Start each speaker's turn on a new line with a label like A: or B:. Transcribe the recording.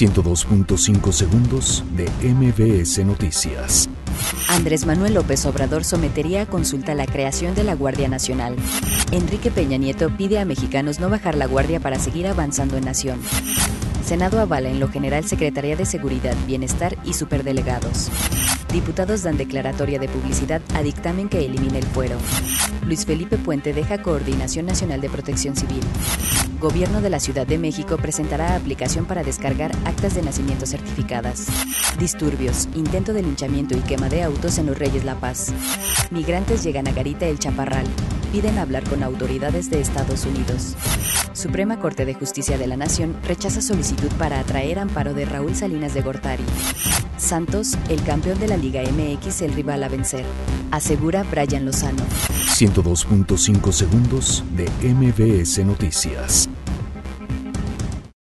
A: 102.5 segundos de MBS Noticias.
B: Andrés Manuel López Obrador sometería a consulta la creación de la Guardia Nacional. Enrique Peña Nieto pide a mexicanos no bajar la guardia para seguir avanzando en nación. Senado avala en lo general Secretaría de Seguridad, Bienestar y Superdelegados. Diputados dan declaratoria de publicidad a dictamen que elimina el fuero. Luis Felipe Puente deja Coordinación Nacional de Protección Civil. Gobierno de la Ciudad de México presentará aplicación para descargar actas de nacimiento certificadas. Disturbios, intento de linchamiento y quema de autos en Los Reyes La Paz. Migrantes llegan a Garita El Chaparral. Piden hablar con autoridades de Estados Unidos. Suprema Corte de Justicia de la Nación rechaza solicitud para atraer amparo de Raúl Salinas de Gortari. Santos, el campeón de la Liga MX, el rival a vencer. Asegura Brian Lozano.
A: 102.5 segundos de MBS Noticias.